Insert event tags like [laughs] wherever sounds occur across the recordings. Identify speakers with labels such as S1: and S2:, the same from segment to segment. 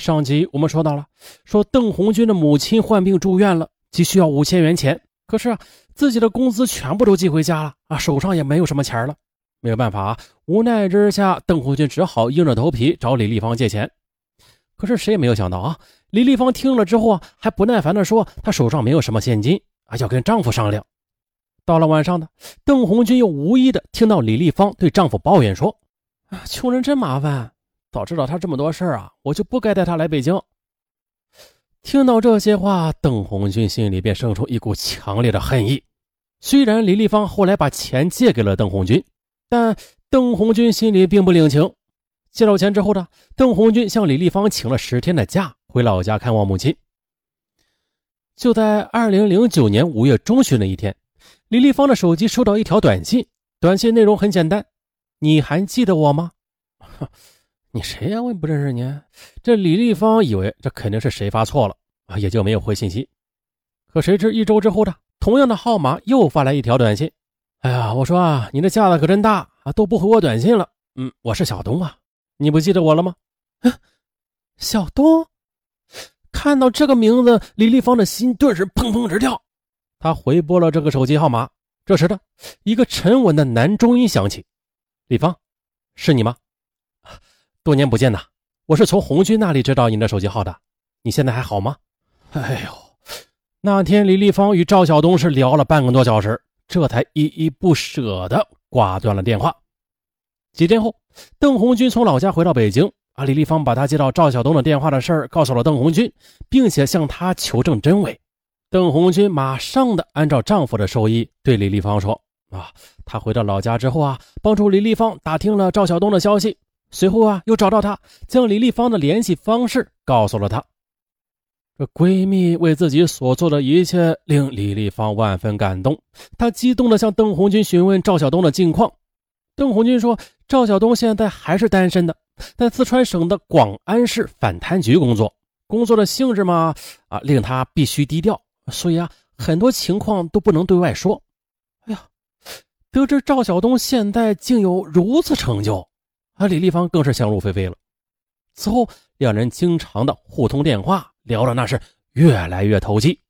S1: 上集我们说到了，说邓红军的母亲患病住院了，急需要五千元钱。可是啊，自己的工资全部都寄回家了啊，手上也没有什么钱了。没有办法啊，无奈之下，邓红军只好硬着头皮找李丽芳借钱。可是谁也没有想到啊，李丽芳听了之后啊，还不耐烦地说：“她手上没有什么现金啊，要跟丈夫商量。”到了晚上呢，邓红军又无意的听到李丽芳对丈夫抱怨说：“啊，穷人真麻烦。”早知道他这么多事儿啊，我就不该带他来北京。听到这些话，邓红军心里便生出一股强烈的恨意。虽然李丽芳后来把钱借给了邓红军，但邓红军心里并不领情。借到钱之后呢，邓红军向李丽芳请了十天的假，回老家看望母亲。就在二零零九年五月中旬的一天，李丽芳的手机收到一条短信，短信内容很简单：“你还记得我吗？” [laughs] 你谁呀？我也不认识你。这李丽芳以为这肯定是谁发错了啊，也就没有回信息。可谁知一周之后的同样的号码又发来一条短信。哎呀，我说啊，你的架子可真大啊，都不回我短信了。嗯，我是小东啊，你不记得我了吗？小东。看到这个名字，李丽芳的心顿时砰砰直跳。她回拨了这个手机号码。这时的一个沉稳的男中音响起：“李芳，是你吗？”多年不见呐，我是从红军那里知道你的手机号的。你现在还好吗？哎呦，那天李立芳与赵晓东是聊了半个多小时，这才依依不舍地挂断了电话。几天后，邓红军从老家回到北京，啊，李立芳把他接到赵晓东的电话的事儿告诉了邓红军，并且向他求证真伪。邓红军马上的按照丈夫的授意对李立芳说：“啊，他回到老家之后啊，帮助李立芳打听了赵晓东的消息。”随后啊，又找到她，将李丽芳的联系方式告诉了她。这闺蜜为自己所做的一切令李丽芳万分感动，她激动地向邓红军询问赵晓东的近况。邓红军说，赵晓东现在还是单身的，在四川省的广安市反贪局工作，工作的性质嘛，啊，令他必须低调，所以啊，很多情况都不能对外说。哎呀，得知赵晓东现在竟有如此成就。而李丽芳更是想入非非了。此后，两人经常的互通电话，聊的那是越来越投机。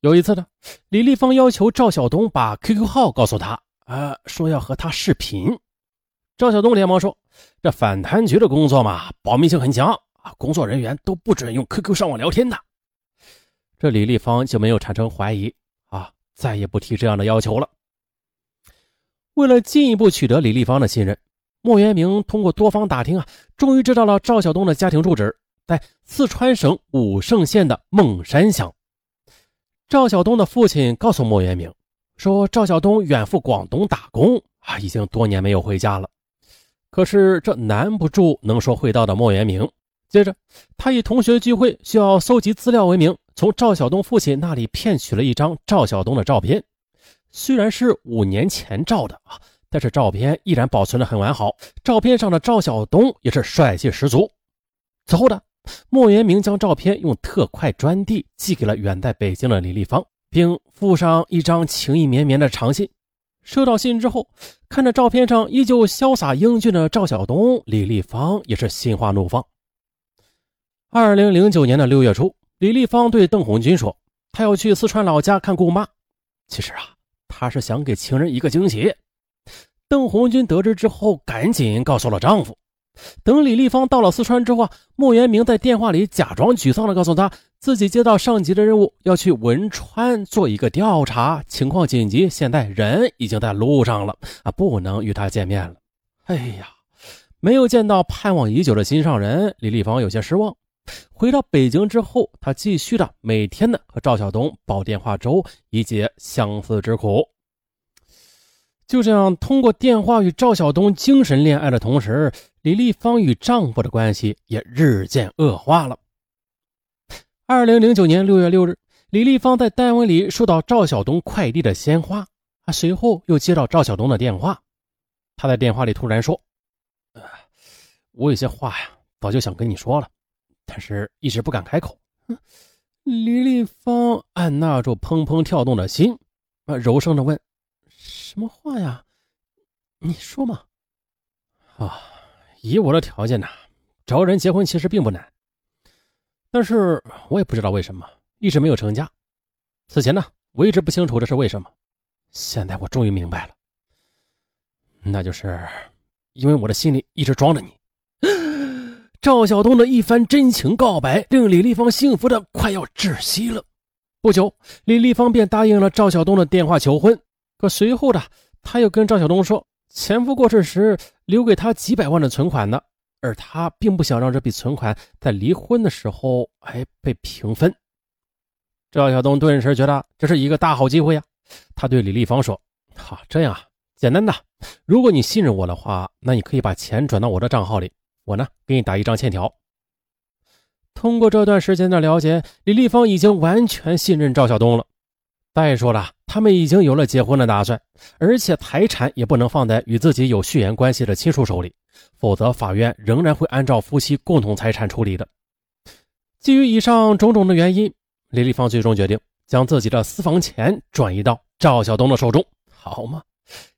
S1: 有一次呢，李丽芳要求赵晓东把 QQ 号告诉他，呃，说要和他视频。赵晓东连忙说：“这反贪局的工作嘛，保密性很强啊，工作人员都不准用 QQ 上网聊天的。”这李丽芳就没有产生怀疑啊，再也不提这样的要求了。为了进一步取得李丽芳的信任。莫元明通过多方打听啊，终于知道了赵晓东的家庭住址在四川省武胜县的孟山乡。赵晓东的父亲告诉莫元明说，赵晓东远赴广东打工啊，已经多年没有回家了。可是这难不住能说会道的莫元明。接着，他以同学聚会需要搜集资料为名，从赵晓东父亲那里骗取了一张赵晓东的照片，虽然是五年前照的啊。但是照片依然保存的很完好，照片上的赵晓东也是帅气十足。此后呢莫元明将照片用特快专递寄给了远在北京的李丽芳，并附上一张情意绵绵的长信。收到信之后，看着照片上依旧潇洒英俊的赵晓东，李丽芳也是心花怒放。二零零九年的六月初，李丽芳对邓红军说：“她要去四川老家看姑妈。其实啊，她是想给情人一个惊喜。”邓红军得知之后，赶紧告诉了丈夫。等李丽芳到了四川之后啊，莫元明在电话里假装沮丧的告诉她，自己接到上级的任务，要去汶川做一个调查，情况紧急，现在人已经在路上了啊，不能与他见面了。哎呀，没有见到盼望已久的心上人，李丽芳有些失望。回到北京之后，她继续的每天的和赵晓东煲电话粥，以解相思之苦。就这样，通过电话与赵晓东精神恋爱的同时，李丽芳与丈夫的关系也日渐恶化了。二零零九年六月六日，李丽芳在单位里收到赵晓东快递的鲜花，啊，随后又接到赵晓东的电话。他在电话里突然说：“呃，我有些话呀，早就想跟你说了，但是一直不敢开口。”李丽芳按捺住砰砰跳动的心，啊，柔声的问。什么话呀？你说嘛。啊，以我的条件呢，找人结婚其实并不难，但是我也不知道为什么一直没有成家。此前呢，我一直不清楚这是为什么。现在我终于明白了，那就是因为我的心里一直装着你。[gasps] 赵晓东的一番真情告白，令李丽芳幸福的快要窒息了。不久，李丽芳便答应了赵晓东的电话求婚。可随后的，他又跟赵晓东说，前夫过世时留给他几百万的存款呢，而他并不想让这笔存款在离婚的时候哎被平分。赵晓东顿时觉得这是一个大好机会呀，他对李丽芳说：“好，这样啊，简单的，如果你信任我的话，那你可以把钱转到我的账号里。”我呢，给你打一张欠条。通过这段时间的了解，李丽芳已经完全信任赵晓东了。再说了，他们已经有了结婚的打算，而且财产也不能放在与自己有血缘关系的亲属手里，否则法院仍然会按照夫妻共同财产处理的。基于以上种种的原因，李丽芳最终决定将自己的私房钱转移到赵晓东的手中。好吗？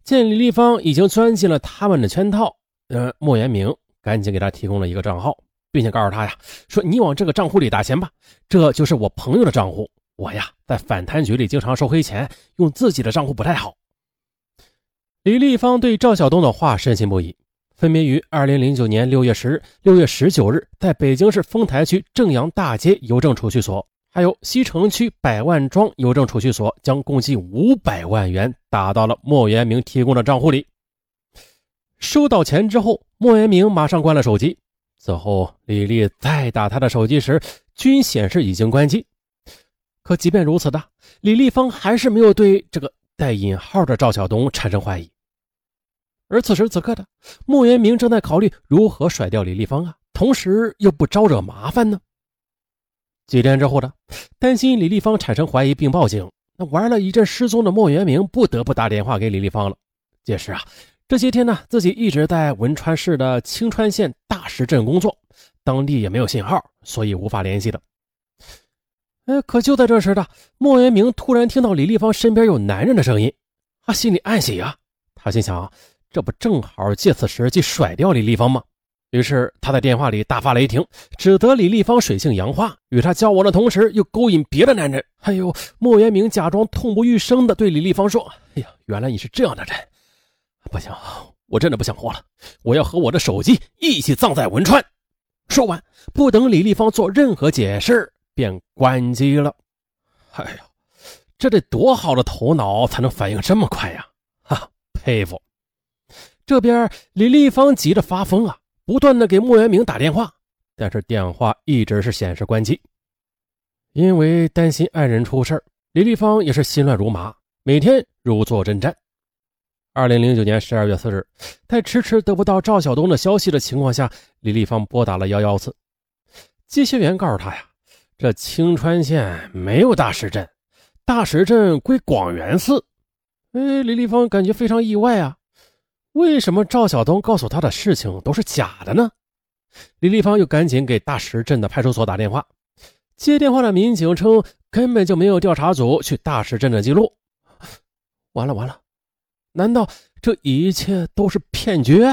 S1: 见李丽芳已经钻进了他们的圈套，呃，莫元明。赶紧给他提供了一个账号，并且告诉他呀，说你往这个账户里打钱吧，这就是我朋友的账户。我呀，在反贪局里经常收黑钱，用自己的账户不太好。李立芳对赵晓东的话深信不疑。分别于二零零九年六月十日、六月十九日，在北京市丰台区正阳大街邮政储蓄所，还有西城区百万庄邮政储蓄所，将共计五百万元打到了莫元明提供的账户里。收到钱之后，莫元明马上关了手机。此后，李丽再打他的手机时，均显示已经关机。可即便如此的，李丽芳还是没有对这个带引号的赵晓东产生怀疑。而此时此刻的莫元明正在考虑如何甩掉李丽芳啊，同时又不招惹麻烦呢？几天之后的，担心李丽芳产生怀疑并报警，那玩了一阵失踪的莫元明不得不打电话给李丽芳了。届时啊。这些天呢，自己一直在汶川市的青川县大石镇工作，当地也没有信号，所以无法联系的。哎，可就在这时的莫元明突然听到李丽芳身边有男人的声音，他心里暗喜啊，他心想，这不正好借此时机甩掉李丽芳吗？于是他在电话里大发雷霆，指责李丽芳水性杨花，与他交往的同时又勾引别的男人。哎呦莫元明假装痛不欲生的对李丽芳说：“哎呀，原来你是这样的人。”不行，我真的不想活了！我要和我的手机一起葬在汶川。说完，不等李丽芳做任何解释，便关机了。哎呀，这得多好的头脑才能反应这么快呀！哈，佩服！这边李丽芳急得发疯啊，不断的给莫元明打电话，但是电话一直是显示关机。因为担心爱人出事李丽芳也是心乱如麻，每天如坐针毡。二零零九年十二月四日，在迟迟得不到赵晓东的消息的情况下，李丽芳拨打了幺幺四。接线员告诉他呀，这青川县没有大石镇，大石镇归广元寺。哎，李丽芳感觉非常意外啊，为什么赵晓东告诉他的事情都是假的呢？李丽芳又赶紧给大石镇的派出所打电话，接电话的民警称根本就没有调查组去大石镇的记录。完了完了！难道这一切都是骗局？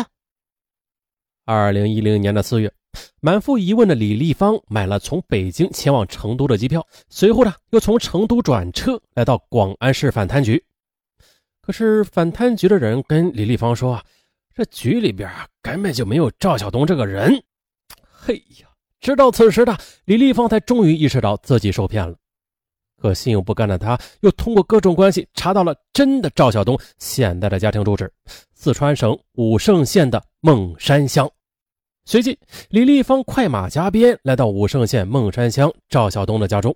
S1: 二零一零年的四月，满腹疑问的李丽芳买了从北京前往成都的机票，随后呢，又从成都转车来到广安市反贪局。可是反贪局的人跟李丽芳说啊，这局里边啊根本就没有赵晓东这个人。嘿呀，直到此时的李丽芳才终于意识到自己受骗了。可心有不甘的他，又通过各种关系查到了真的赵晓东现在的家庭住址——四川省武胜县的孟山乡。随即，李丽芳快马加鞭来到武胜县孟山乡赵晓东的家中。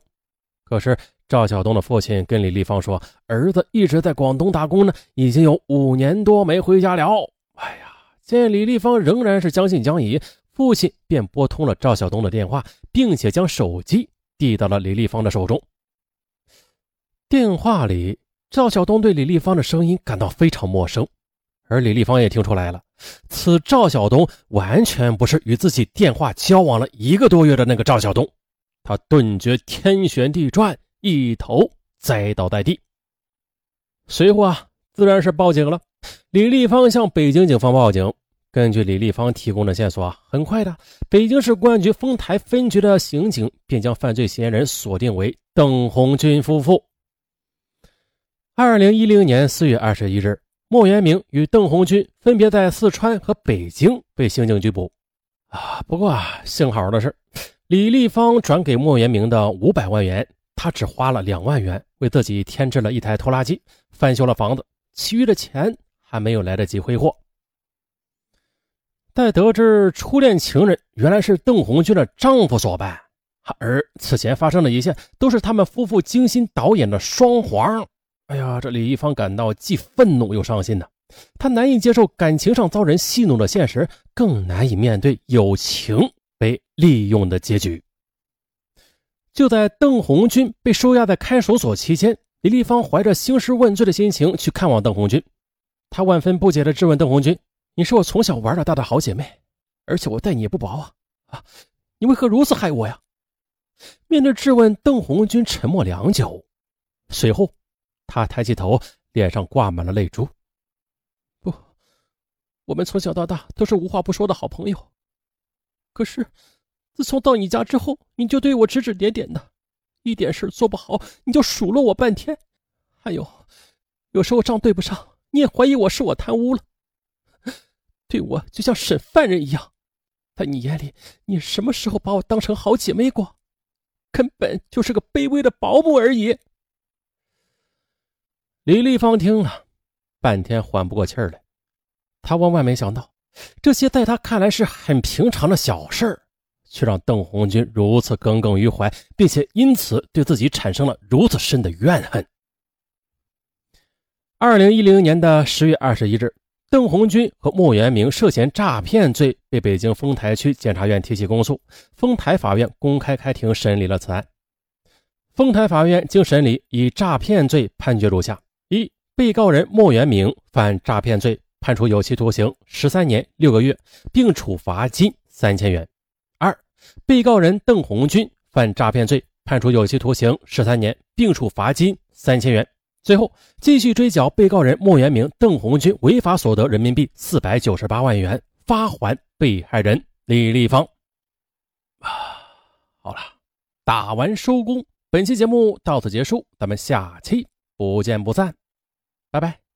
S1: 可是，赵晓东的父亲跟李丽芳说，儿子一直在广东打工呢，已经有五年多没回家了。哎呀，见李丽芳仍然是将信将疑，父亲便拨通了赵晓东的电话，并且将手机递到了李丽芳的手中。电话里，赵晓东对李丽芳的声音感到非常陌生，而李丽芳也听出来了，此赵晓东完全不是与自己电话交往了一个多月的那个赵晓东，他顿觉天旋地转，一头栽倒在地。随后啊，自然是报警了。李丽芳向北京警方报警，根据李立芳提供的线索啊，很快的，北京市公安局丰台分局的刑警便将犯罪嫌疑人锁定为邓红军夫妇。二零一零年四月二十一日，莫元明与邓红军分别在四川和北京被刑警拘捕。啊，不过啊，幸好的是，李立芳转给莫元明的五百万元，他只花了两万元为自己添置了一台拖拉机，翻修了房子，其余的钱。还没有来得及挥霍，待得知初恋情人原来是邓红军的丈夫所办，而此前发生的一切都是他们夫妇精心导演的双簧。哎呀，这李一芳感到既愤怒又伤心呢。她难以接受感情上遭人戏弄的现实，更难以面对友情被利用的结局。就在邓红军被收押在看守所期间，李立芳怀着兴师问罪的心情去看望邓红军。他万分不解地质问邓红军：“你是我从小玩到大的好姐妹，而且我待你也不薄啊！啊，你为何如此害我呀？”面对质问，邓红军沉默良久，随后他抬起头，脸上挂满了泪珠。“不，我们从小到大都是无话不说的好朋友。可是，自从到你家之后，你就对我指指点点的，一点事做不好你就数落我半天，还有，有时候账对不上。”你也怀疑我是我贪污了，对我就像审犯人一样，在你眼里，你什么时候把我当成好姐妹过？根本就是个卑微的保姆而已。李丽芳听了，半天缓不过气来。她万万没想到，这些在她看来是很平常的小事却让邓红军如此耿耿于怀，并且因此对自己产生了如此深的怨恨。二零一零年的十月二十一日，邓红军和莫元明涉嫌诈骗罪被北京丰台区检察院提起公诉。丰台法院公开开庭审理了此案。丰台法院经审理，以诈骗罪判决如下：被告人莫元明犯诈骗罪，判处有期徒刑十三年六个月，并处罚金三千元；二、被告人邓红军犯诈骗罪，判处有期徒刑十三年，并处罚金三千元。最后，继续追缴被告人莫元明、邓红军违法所得人民币四百九十八万元，发还被害人李立芳。啊，[sighs] 好了，打完收工，本期节目到此结束，咱们下期不见不散，拜拜。